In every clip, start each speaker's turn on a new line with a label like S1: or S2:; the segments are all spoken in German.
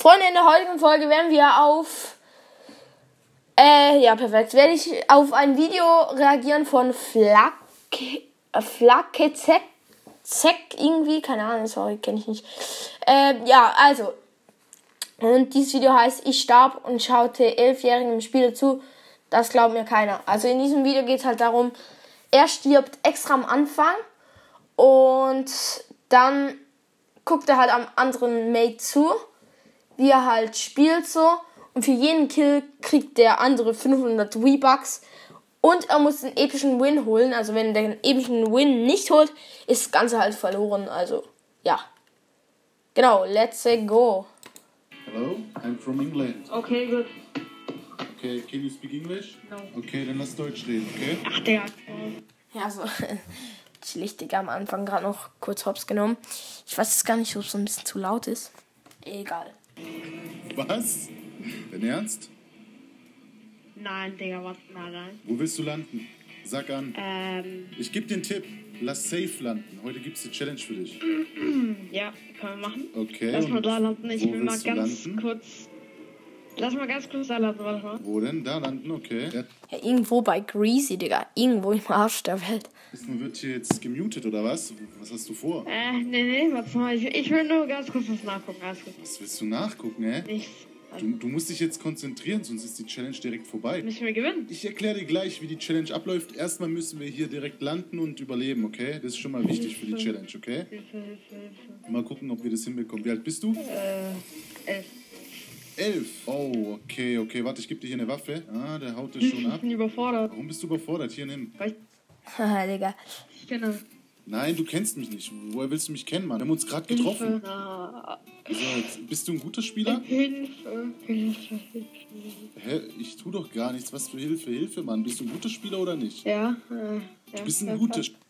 S1: Freunde, in der heutigen Folge werden wir auf. Äh, ja, perfekt. Werde ich auf ein Video reagieren von Flak. Flakezek. Zeck irgendwie. Keine Ahnung, sorry, kenne ich nicht. Äh, ja, also. Und dieses Video heißt Ich starb und schaute elfjährigen im Spiel zu. Das glaubt mir keiner. Also in diesem Video geht es halt darum, er stirbt extra am Anfang und dann guckt er halt am anderen Mate zu, wie er halt spielt so. Und für jeden Kill kriegt der andere 500 V-Bucks. Und er muss den epischen Win holen. Also wenn er den epischen Win nicht holt, ist das Ganze halt verloren. Also, ja. Genau, let's go.
S2: Hello, I'm from England.
S3: Okay, gut.
S2: Okay, can you speak English?
S3: No.
S2: Okay, dann lass Deutsch reden, okay?
S3: Ach, Digga.
S1: Ja, so Digga, am Anfang gerade noch kurz hops genommen. Ich weiß jetzt gar nicht, ob es so ein bisschen zu laut ist. Egal.
S2: Was? Dein Ernst?
S3: Nein, Digga, was? Nein, nein.
S2: Wo willst du landen? Sag an.
S3: Ähm,
S2: Ich gebe den Tipp. Lass safe landen. Heute gibt's eine Challenge für dich.
S3: ja, können wir machen.
S2: Okay.
S3: Lass mal da landen. Ich will mal ganz
S2: landen?
S3: kurz. Lass mal ganz kurz da landen, warte mal.
S2: Wo denn? Da landen, okay. Ja,
S1: Ja, irgendwo bei Greasy, Digga. Irgendwo im Arsch der Welt.
S2: Wissen, wird hier jetzt gemutet oder was? Was hast du vor?
S3: Äh, nee, nee, warte mal. Ich, ich will nur ganz kurz was nachgucken.
S2: Was willst du nachgucken, hä?
S3: Nichts.
S2: Du, du musst dich jetzt konzentrieren, sonst ist die Challenge direkt vorbei.
S3: Müssen wir gewinnen?
S2: Ich erkläre dir gleich, wie die Challenge abläuft. Erstmal müssen wir hier direkt landen und überleben, okay? Das ist schon mal wichtig für die Challenge, okay?
S3: Hilfe, Hilfe, Hilfe.
S2: Mal gucken, ob wir das hinbekommen. Wie alt bist du?
S3: Äh, elf.
S2: Elf. Oh, okay, okay. Warte, ich gebe dir hier eine Waffe. Ah, der haut das schon
S3: Ich
S2: ab.
S3: bin überfordert.
S2: Warum bist du überfordert? Hier, nimm.
S3: Weil
S1: Haha, Digga.
S3: ich kenne
S2: Nein, du kennst mich nicht. Woher willst du mich kennen, Mann? Wir haben uns gerade getroffen.
S3: Hilfe.
S2: So, jetzt, bist du ein guter Spieler?
S3: Hilfe, Hilfe, Hilfe.
S2: Hä? Ich tu doch gar nichts. Was für Hilfe? Hilfe, Mann. Bist du ein guter Spieler oder nicht?
S3: Ja, äh, ja.
S2: Du bist ein guter Spieler.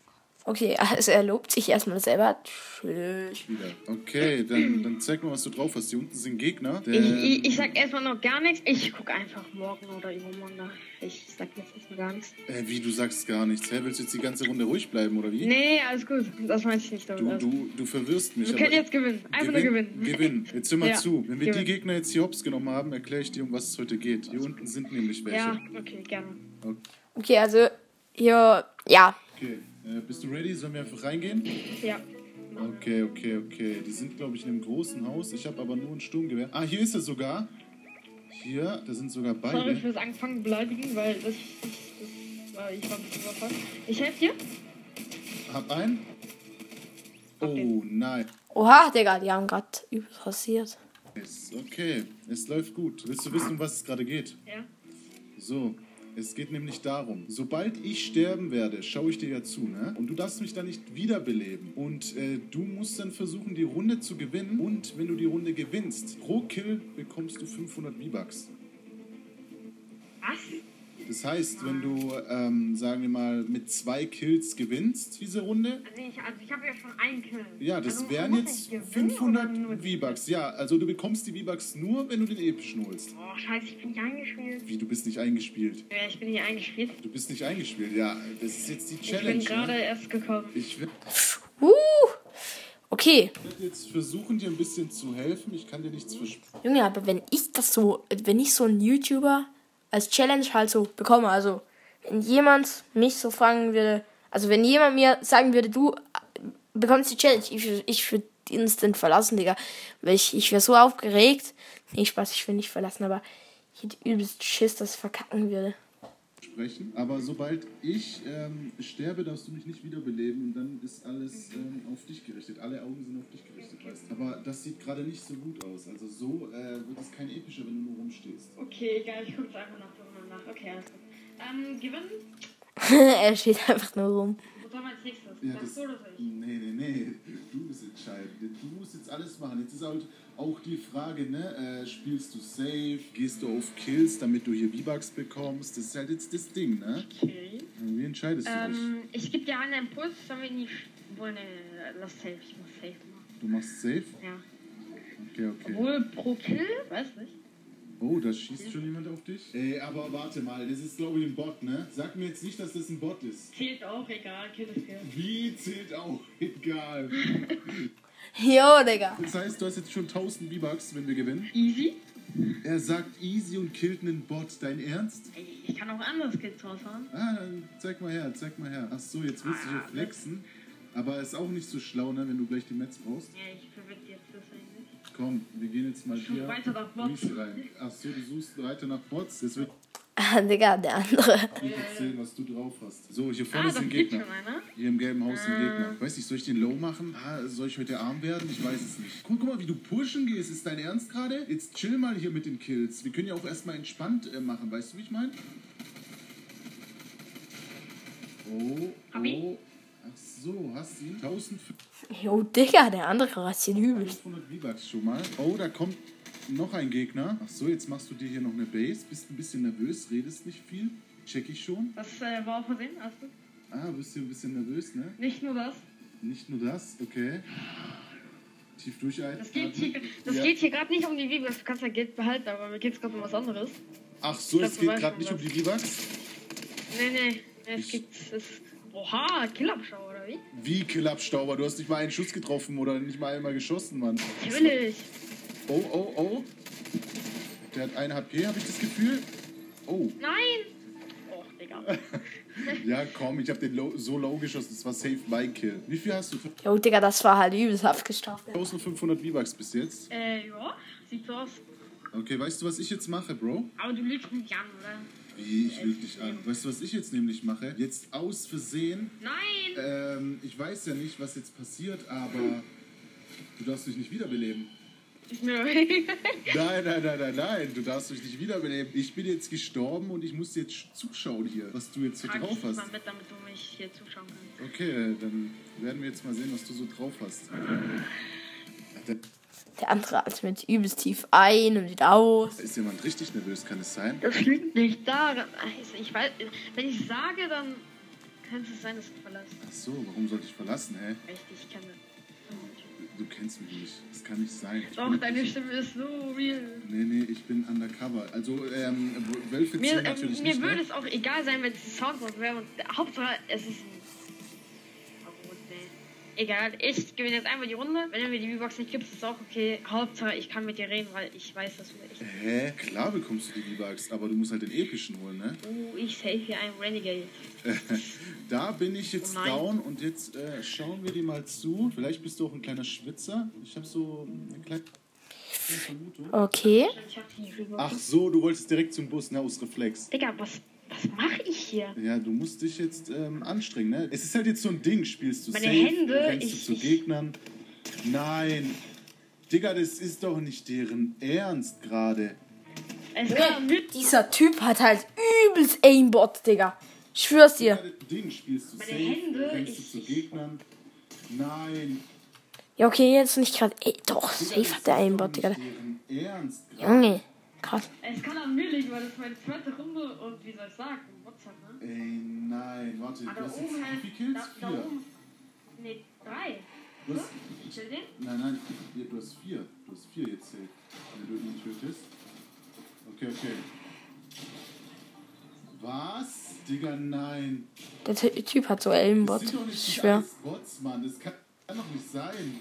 S1: Okay, also er lobt sich erstmal selber. Chillig.
S2: Okay, dann, dann zeig mal, was du drauf hast. Hier unten sind Gegner. Der,
S3: Ich, ich, ich sag erstmal noch gar nichts. Ich guck einfach morgen oder übermorgen nach. Ich sag jetzt erstmal gar nichts.
S2: äh, wie, du sagst gar nichts. Hä, willst du jetzt die ganze Runde ruhig bleiben, oder wie?
S3: Nee, alles gut. Das meinte ich nicht damit.
S2: Du, du, du verwirrst mich.
S3: Wir können jetzt gewinnen. Einfach nur gewinnen.
S2: Gewinn. Jetzt hör mal
S3: Ja,
S2: zu. Wenn wir die
S3: gewinnen.
S2: Gegner jetzt hier hops genommen haben, erkläre ich dir, um was es heute geht. Hier unten sind nämlich welche.
S3: Ja, okay, gerne.
S1: Okay, also hier, ja.
S2: Okay. Äh, bist du ready? Sollen wir einfach reingehen?
S3: Ja.
S2: Okay, okay, okay. Die sind, glaube ich, in einem großen Haus. Ich habe aber nur ein Sturmgewehr. Ah, hier ist er sogar. Hier, da sind sogar
S3: Sorry
S2: beide.
S3: fürs Anfangen beleidigen, weil das, das, das war, ich war ein bisschen überfordert. Ich helfe dir.
S2: Hab einen. Oh, nein.
S1: Oha, Digga, die haben gerade übel rasiert.
S2: Okay, es läuft gut. Willst du wissen, um was es gerade geht?
S3: Ja.
S2: So, es geht nämlich darum, sobald ich sterben werde, schaue ich dir ja zu, ne? Und du darfst mich dann nicht wiederbeleben. Und äh, du musst dann versuchen, die Runde zu gewinnen. Und wenn du die Runde gewinnst, pro Kill bekommst du 500 V-Bucks.
S3: Was?
S2: Das heißt, wenn du, ähm, sagen wir mal, mit zwei Kills gewinnst, diese Runde,
S3: Also ich, also ich habe ja schon einen Kill.
S2: ja, das
S3: also,
S2: wären jetzt
S3: ich gewinnen
S2: 500
S3: oder nur-
S2: V-Bucks. Ja, also du bekommst die V-Bucks nur, wenn du den epischen holst.
S3: Oh, scheiße, ich bin nicht eingespielt.
S2: Wie, du bist nicht eingespielt.
S3: Ja, ich bin nicht eingespielt.
S2: Du bist nicht eingespielt, ja. Das ist jetzt die
S3: Ich
S2: Challenge.
S3: bin gerade
S2: ne?
S3: erst gekommen.
S2: Ich werde
S1: Uh, okay.
S2: jetzt versuchen, dir ein bisschen zu helfen. Ich kann dir nichts versprechen.
S1: Junge, aber wenn ich das so, wenn ich so einen YouTuber als Challenge halt so bekomme, also wenn jemand mich so fragen würde, also wenn jemand mir sagen würde, du äh, bekommst die Challenge, ich, ich würde instant verlassen, Digga. Weil ich, ich wäre so aufgeregt. Nee, Spaß, ich will nicht verlassen, aber ich hätte übelst Schiss, dass ich verkacken würde.
S2: Aber sobald ich ähm, sterbe, darfst du mich nicht wiederbeleben und dann ist alles ähm, auf dich gerichtet. Alle Augen sind auf dich gerichtet, weißt du. Aber das sieht gerade nicht so gut aus. Also so äh, wird es kein epischer, wenn du nur rumstehst.
S3: Okay, egal, ich gucke einfach nach, nach, nach. Okay, alles gut. Ähm, gewinnen?
S1: er steht einfach nur rum.
S3: Was soll als nächstes?
S2: Ja,
S3: das
S2: das,
S3: so oder so ich?
S2: nee, nee, nee. Du bist entscheidend. Du musst jetzt alles machen. Jetzt ist halt auch die Frage, ne? Äh, spielst du safe? Gehst du auf Kills, damit du hier V-Bucks bekommst? Das ist halt jetzt das Ding, ne?
S3: Okay.
S2: Wie entscheidest du dich?
S3: Ähm, ich gebe dir einen Impuls, sollen wir nicht. Wohl, ne, lass safe, ich muss safe machen.
S2: Du machst safe?
S3: Ja.
S2: Okay, okay.
S3: Obwohl pro Kill, weiß nicht.
S2: Oh, da schießt schon jemand auf dich? Ey, aber warte mal, das ist glaube ich ein Bot, ne? Sag mir jetzt nicht, dass das ein Bot ist.
S3: Zählt auch, egal, Kill ist Kill.
S2: Wie zählt auch? Egal.
S1: Jo, Digga.
S2: Das heißt, du hast jetzt schon 1000 V-Bucks, wenn wir gewinnen.
S3: Easy.
S2: Er sagt easy und killt einen Bot. Dein Ernst?
S3: Ey, Ich kann auch andere Skills raushauen.
S2: Ah, dann zeig mal her, zeig mal her. Ach so, jetzt willst du hier flexen. Aber ist auch nicht so schlau, ne, wenn du gleich die Metz brauchst.
S3: Ja, ich verwende jetzt das eigentlich.
S2: Komm, wir gehen jetzt mal
S3: Schon
S2: hier
S3: weiter nach Bots.
S2: Mies rein. Ach so, du suchst weiter nach Bots. Das wird
S1: Ah, Digga, der andere.
S2: nicht erzählen, was du drauf hast. So, hier vorne
S3: Ah,
S2: ist ein Gegner. Hier im gelben Haus ein Gegner. Weiß nicht, soll ich den Low machen? Ah, soll ich heute arm werden? Ich weiß es nicht. Guck, guck mal, wie du pushen gehst. Ist dein Ernst gerade? Jetzt chill mal hier mit den Kills. Wir können ja auch erstmal entspannt äh, machen. Weißt du, wie ich meine? Oh,
S3: Hab ich?
S2: oh. Ach so, hast du ihn? 1500
S1: Jo, Digga, der andere rasiert übelst.
S2: V-Bucks schon mal. Oh, da kommt noch ein Gegner. Ach so, jetzt machst du dir hier noch eine Base. Bist ein bisschen nervös, redest nicht viel. Check ich schon.
S3: Das äh, war auf Versehen, hast du?
S2: Ah, bist hier ein bisschen nervös, ne?
S3: Nicht nur das.
S2: Nicht nur das, okay. Tief durchatmen.
S3: Das geht hier, das
S2: Ja.
S3: geht hier gerade nicht um die Videos. Du kannst ja Geld behalten, aber mir geht es gerade um was anderes.
S2: Ach so, es geht
S3: du
S2: gerade nicht um die V-Bucks?
S3: Nee, nee. Es
S2: Ich-
S3: gibt. Es, oha, Killabschau, oder wie?
S2: Wie Killabstauber? Du hast nicht mal einen Schuss getroffen oder nicht mal einmal geschossen, Mann.
S3: Natürlich.
S2: Oh, oh, oh. Der hat eine HP, habe ich das Gefühl. Oh,
S3: Nein! Och, Digga.
S2: ja komm, ich habe den low, so low geschossen. Das war safe mein Kill. Wie viel hast du?
S1: Jo, Digga, das war halt übelst abgestachelt.
S2: 1500 V-Bucks bis jetzt.
S3: äh, ja. Sieht so aus.
S2: Okay, weißt du, was ich jetzt mache, Bro?
S3: Aber du lügst mich an, oder?
S2: Wie, ich lüge dich an. Weißt du, was ich jetzt nämlich mache? Jetzt aus Versehen.
S3: Nein!
S2: Ähm, ich weiß ja nicht, was jetzt passiert, aber du darfst dich nicht wiederbeleben. Nein, nein, nein, nein, nein. Du darfst dich nicht wiederbeleben. Ich bin jetzt gestorben und ich muss jetzt zuschauen hier, was du jetzt so
S3: Trag
S2: drauf
S3: ich
S2: hast.
S3: mal mit, damit du mich hier zuschauen kannst.
S2: Okay, dann werden wir jetzt mal sehen, was du so drauf hast.
S1: Der andere atmet übelst tief ein und wieder aus.
S2: ist jemand richtig nervös, kann es sein?
S3: Das liegt nicht daran. Also ich weiß, wenn ich sage, dann könnte es sein, dass du verlässt.
S2: Ach so, warum sollte ich verlassen, hä?
S3: Echt, ich kenne.
S2: Du kennst mich nicht. Das kann nicht sein. Ich
S3: Doch, deine Stimme ist so real.
S2: Nee, nee, ich bin undercover. Also, ähm, Wölfe
S3: Mir,
S2: ziehen natürlich
S3: ähm, mir
S2: nicht,
S3: würde
S2: ne?
S3: es auch egal sein, wenn es Soundboard wäre. Und Hauptsache, es ist Egal, ich gewinne jetzt einmal die Runde. Wenn du mir die V-Box nicht gibst, ist auch okay. Hauptsache, ich kann mit dir reden, weil ich weiß, dass du echt.
S2: Hä? Klar bekommst du die V-Bucks, aber du musst halt den epischen holen, ne?
S3: Oh, ich save hier einen Renegade.
S2: Da bin ich jetzt
S3: Oh
S2: down und jetzt äh, schauen wir dir mal zu. Vielleicht bist du auch ein kleiner Schwitzer. Ich habe so eine kleine Vermutung.
S1: Okay.
S3: Ich hab die V-Box.
S2: Ach so, du wolltest direkt zum Bus, ne? Aus Reflex.
S3: Digga, was, was mache ich hier?
S2: Ja, du musst dich jetzt ähm, anstrengen, ne? Es ist halt jetzt so ein Ding, spielst du
S3: Meine
S2: safe,
S3: Hände,
S2: rennst
S3: ich-
S2: du zu
S3: ich-
S2: Gegnern. Nein. Digga, das ist doch nicht deren Ernst gerade.
S1: Dieser Typ hat halt übelst Aimbot, Digga. Ich schwör's dir.
S2: Ding, spielst du
S3: Meine
S2: safe,
S3: Hände,
S2: rennst du
S3: ich-
S2: zu Gegnern. Nein.
S1: Ja, okay, jetzt nicht gerade. Doch, safe hat der Aimbot, Digga.
S2: deren Ernst gerade.
S1: Junge, krass.
S3: Es kann an mir liegen, weil das ist meine zweite Runde und wie soll ich sagen, WhatsApp, ne?
S2: Ey, nein, warte,
S3: Aber
S2: du
S3: da
S2: hast jetzt
S3: oben halt.
S2: wie viele Kills?
S3: Da, da oben. Ne, drei.
S2: Du hast,
S3: Chill den.
S2: nein, nein, du hast vier. Du hast vier jetzt zählt, wenn du ihn tötest. Okay, okay. Was? Digga, nein.
S1: Der Ty- Typ hat so
S2: Das
S1: Aimbot.
S2: sind doch nicht
S1: schwör.
S2: alles Bots, Mann. Das kann, kann doch nicht sein.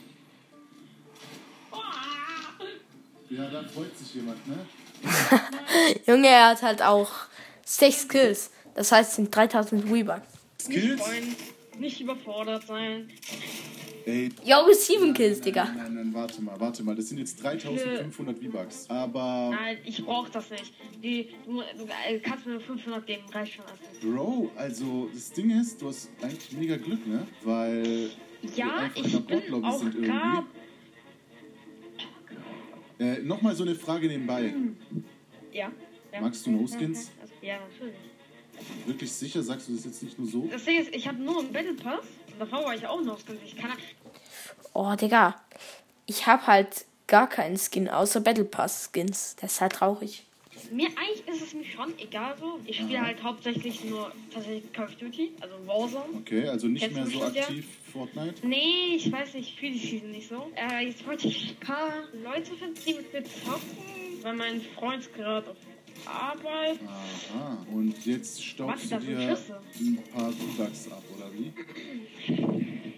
S2: Ja, da freut sich jemand, ne?
S1: Junge, er hat halt auch 6 Kills. Das heißt, es sind 3000 V-Bucks.
S3: Nicht
S2: Skills?
S3: nicht überfordert sein.
S2: Ey,
S1: Jo, 7 Kills, Digga.
S2: Nein, nein, nein, warte mal, warte mal. Das sind jetzt 3500 V-Bucks. Aber,
S3: Nein, ich brauch das nicht. Die, du, du äh, kannst mir 500 geben, reicht schon. Also.
S2: Bro, also das Ding ist, du hast eigentlich mega Glück, ne? Weil wir
S3: Ja, ich
S2: der
S3: bin auch
S2: sind
S3: gar.
S2: Äh, Nochmal so eine Frage nebenbei.
S3: Ja. ja.
S2: Magst du No-Skins?
S3: Also, ja, natürlich.
S2: Wirklich sicher? Sagst du das jetzt nicht nur so?
S3: Das Ding ist, ich habe nur einen Battle Pass. Und davor war ich auch noch Skins. Ich kann.
S1: Oh, Digga. Ich hab halt gar keinen Skin außer Battle Pass Skins. Das ist halt traurig.
S3: Mir eigentlich ist es mir schon egal so. Ich spiele halt hauptsächlich nur tatsächlich Call of Duty, also Warzone.
S2: Okay, also nicht
S3: Kennst
S2: mehr so
S3: bestimmt, ja?
S2: aktiv Fortnite?
S3: Nee, ich weiß nicht, ich fühle die Season nicht so. Äh, jetzt wollte ich ein paar Leute finden, die mit mir zocken, weil mein Freund gerade auf Arbeit.
S2: Aha. Und jetzt staubst
S3: Was
S2: du dir ein paar V-Bucks ab, oder wie?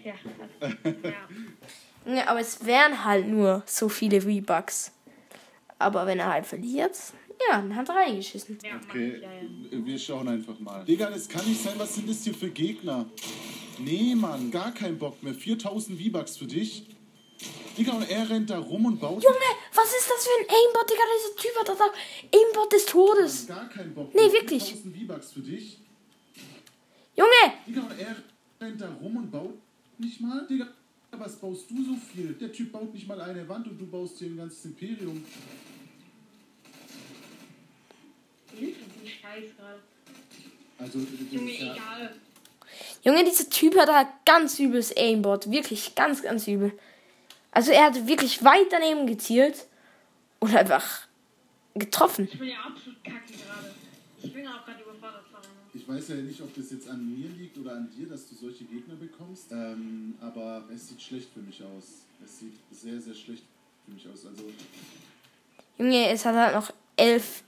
S3: Ja, also, ja.
S1: Ja, aber es wären halt nur so viele V-Bucks. Aber wenn er halt verliert, ja, dann hat er reingeschissen.
S2: Okay,
S3: ich, ja, ja.
S2: wir schauen einfach mal. Digga, das kann nicht sein. Was sind das hier für Gegner? Nee, Mann, gar kein Bock mehr. 4000 V-Bucks für dich. Digga, und er rennt da rum und baut
S1: Junge, was ist das für ein Aimbot, Digga? Dieser Typ hat das auch Aimbot des Todes.
S2: gar keinen Bock
S1: Nee,
S2: mehr.
S1: wirklich.
S2: 4000 V-Bucks für dich.
S1: Junge,
S2: Digga, und er rennt da rum und baut nicht mal. Digga, was baust du so viel? Der Typ baut nicht mal eine Wand und du baust hier ein ganzes Imperium. Also,
S3: Junge,
S2: ja,
S3: egal.
S1: Junge, dieser Typ hat halt ganz übles Aimbot. Wirklich ganz, ganz übel. Also er hat wirklich weit daneben gezielt und einfach getroffen.
S3: Ich bin ja absolut kacke gerade. Ich bin auch gerade überfordert von
S2: Ich weiß ja nicht, ob das jetzt an mir liegt oder an dir, dass du solche Gegner bekommst. Ähm, aber es sieht schlecht für mich aus. Es sieht sehr, sehr schlecht für mich aus. Also,
S1: Junge, es hat halt noch elf.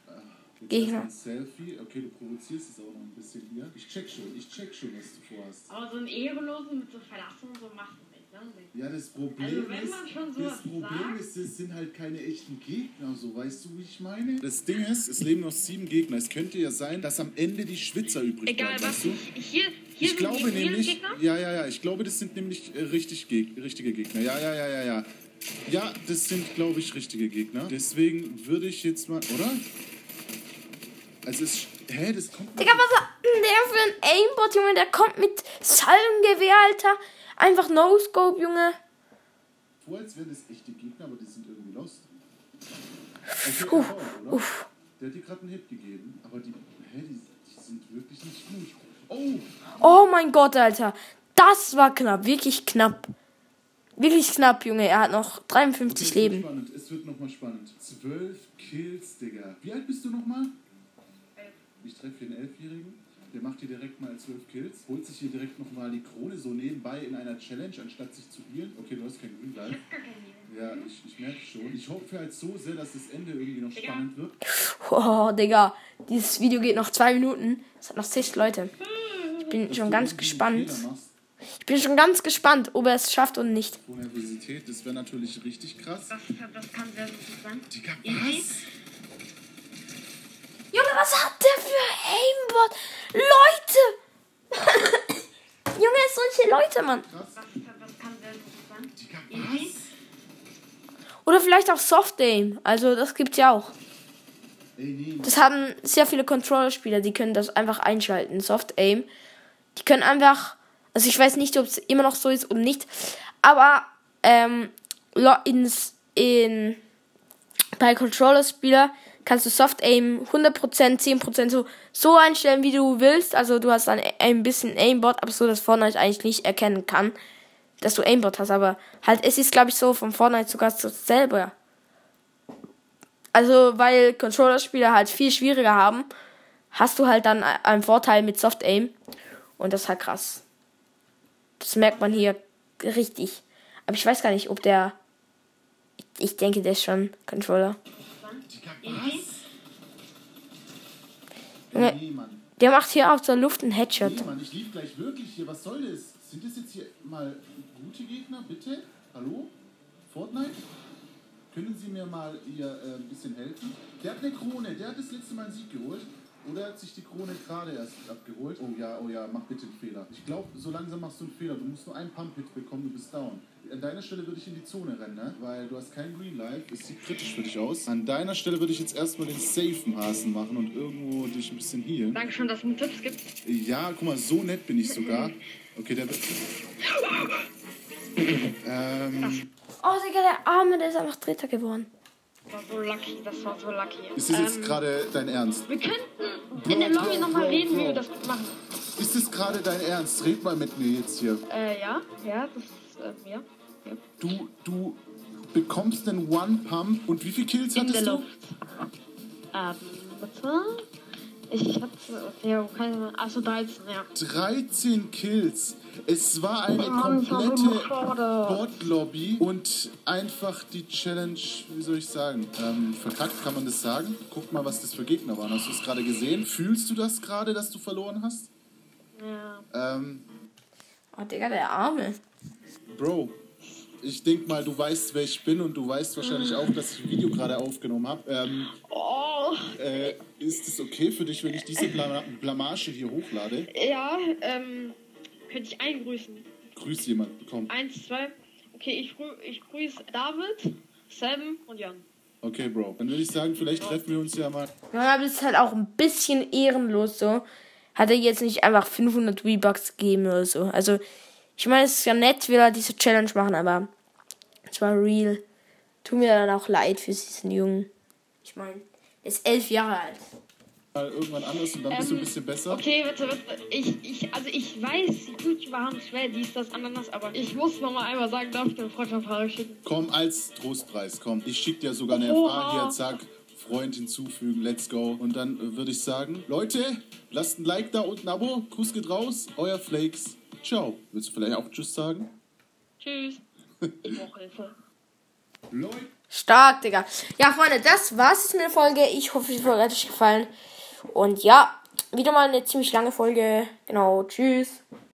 S1: Gegner.
S2: ein Selfie. Okay, du provozierst es auch noch ein bisschen hier. Ich check schon, ich check schon, was du vorhast.
S3: Aber so ein Ehrenlosen mit so Verlassen und so macht man nicht, ne?
S2: Ja, das Problem
S3: Also, wenn
S2: ist,
S3: man schon
S2: das Problem
S3: sagt-
S2: ist, es sind halt keine echten Gegner, so weißt du, wie ich meine? Das Ding ist, es leben noch sieben Gegner. Es könnte ja sein, dass am Ende die Schwitzer übrig
S3: Egal
S2: bleiben,
S3: was.
S2: weißt du?
S3: Ich, hier hier
S2: Ich glaube nämlich, ja, ja, ja, ich glaube, das sind nämlich äh, richtig Geg richtige Gegner. Ja, ja, ja, ja, ja. Ja, das sind, glaube ich, richtige Gegner. Deswegen würde ich jetzt mal, oder? Also es, hä, das kommt.
S1: Digga, was hat denn der für ein Aimbot, Junge? Der kommt mit Salvengewehr, Alter. Einfach No-Scope, Junge.
S2: vor, als wären das echte Gegner, aber die sind irgendwie lost. Okay,
S1: Uff,
S2: aber, oder?
S1: uff.
S2: Der hat dir gerade einen Hit gegeben, aber die, hä, die, die sind wirklich nicht gut. Oh,
S1: Oh mein Gott, Alter. Das war knapp. Wirklich knapp. Wirklich knapp, Junge. Er hat noch 53
S2: es wird
S1: Leben.
S2: spannend, es wird nochmal spannend. Zwölf Kills, Digga. Wie alt bist du nochmal? Ich treffe hier einen Elfjährigen. Der macht hier direkt mal zwölf Kills. Holt sich hier direkt nochmal die Krone so nebenbei in einer Challenge, anstatt sich zu healen. Okay, du hast kein Grün
S3: Leben.
S2: Ja, ich, ich merke schon. Ich hoffe halt so sehr, dass das Ende irgendwie noch
S3: Digga.
S2: spannend wird.
S1: Oh, Digga. Dieses Video geht noch zwei Minuten. Es hat noch 60 Leute. Ich bin schon
S2: Du
S1: ganz gespannt. Ich bin schon ganz gespannt, ob er es schafft oder nicht.
S2: Nervosität, das wäre natürlich richtig krass.
S3: Das, das kann sehr gut sein.
S2: Digga, was?
S1: Junge, was Aimbot? Leute! Junge, solche Leute, Mann. Oder vielleicht auch Soft Aim. Also, das gibt's ja auch. Das haben sehr viele Controller-Spieler, die können das einfach einschalten. Soft Aim. Die können einfach. Also ich weiß nicht, ob es immer noch so ist oder nicht. Aber ähm, ins, in, bei Controller-Spieler kannst du Soft Aim 100%, 10% so, so einstellen, wie du willst. Also du hast dann ein bisschen Aimbot, aber so, dass Fortnite eigentlich nicht erkennen kann, dass du Aimbot hast. Aber halt, es ist, glaube ich, so von Fortnite sogar so selber. Also, weil Controller-Spieler halt viel schwieriger haben, hast du halt dann einen Vorteil mit Soft Aim. Und das ist halt krass. Das merkt man hier richtig. Aber ich weiß gar nicht, ob der. Ich, ich denke, der ist schon Controller. Der macht hier aus der Luft einen Headshot.
S2: Nee, Mann, ich lief gleich wirklich hier. Was soll das? Sind das jetzt hier mal gute Gegner, bitte? Hallo? Fortnite? Können Sie mir mal hier äh, ein bisschen helfen? Der hat eine Krone, der hat das letzte Mal einen Sieg geholt. Oder er hat sich die Krone gerade erst abgeholt. Oh ja, oh ja, mach bitte einen Fehler. Ich glaube, so langsam machst du einen Fehler. Du musst nur einen Pump-Hit bekommen, du bist down. An deiner Stelle würde ich in die Zone rennen, ne? Weil du hast kein Green Life. Es sieht kritisch für dich aus. An deiner Stelle würde ich jetzt erstmal den safen Hasen machen und irgendwo dich ein bisschen healen.
S3: Dankeschön, dass es mir Tipps gibt.
S2: Ja, guck mal, so nett bin ich sogar. Okay, der wird. ähm,
S1: Oh, Digga, der Arme, der ist einfach Dritter geworden.
S3: Das war so lucky, das war so lucky.
S2: ist das jetzt
S3: Ähm,
S2: gerade dein Ernst?
S3: Wir könnten in der Lobby nochmal reden, wie wir das machen.
S2: Ist das gerade dein Ernst? Red mal mit mir jetzt hier.
S3: Äh, ja, ja, das ist, äh, ja.
S2: Du, du bekommst den One Pump und wie viele Kills
S3: In der
S2: hattest du?
S3: Ähm, bitte? Ich hatte, ja, keine, also 13, ja.
S2: 13 Kills. Es war eine komplette. Bot-Lobby und einfach die Challenge, wie soll ich sagen, ähm, verkackt, kann man das sagen? Guck mal, was das für Gegner waren. Hast du es gerade gesehen? Fühlst du das gerade, dass du verloren hast?
S3: Ja.
S2: Ähm,
S1: Oh, Digga, der Arme.
S2: Bro, ich denke mal, du weißt, wer ich bin und du weißt wahrscheinlich auch, dass ich ein Video gerade aufgenommen habe. Ähm,
S3: Oh,
S2: äh, ist es okay für dich, wenn ich diese Blama Blamage hier hochlade?
S3: ja, ähm, könnte ich eingrüßen.
S2: Grüß jemand, komm.
S3: Eins, zwei. Okay, ich, grü ich grüße David, Sam und Jan.
S2: Okay, Bro. Dann würde ich sagen, vielleicht treffen wir uns ja mal.
S1: Ja, aber das ist halt auch ein bisschen ehrenlos so. Hat er jetzt nicht einfach 500 V-Bucks gegeben oder so. Also, ich meine, es ist ja nett, will er diese Challenge machen, aber es war real. Tut mir dann auch leid für diesen Jungen. Ich meine, er ist elf Jahre alt.
S2: mal irgendwann anders und dann bist du ein bisschen besser.
S3: Okay, warte, warte. Ich, ich, also ich weiß, YouTuber haben schwer, dies, das, Ananas, aber ich muss noch mal einmal sagen, darf ich den Freundschaft schicken?
S2: Komm, als Trostpreis, komm. Ich schicke dir sogar eine
S3: Oha.
S2: FA hier, zack. Freund hinzufügen, let's go. Und dann äh, würde ich sagen, Leute, lasst ein Like da und ein Abo. Gruß geht raus, euer Flakes. Ciao. Willst du vielleicht auch Tschüss sagen?
S3: Tschüss. Ich brauche Hilfe.
S2: Leute.
S1: Stark, Digga. Ja, Freunde, das war's mit der Folge. Ich hoffe, die Folge hat euch gefallen. Und ja, wieder mal eine ziemlich lange Folge. Genau, tschüss.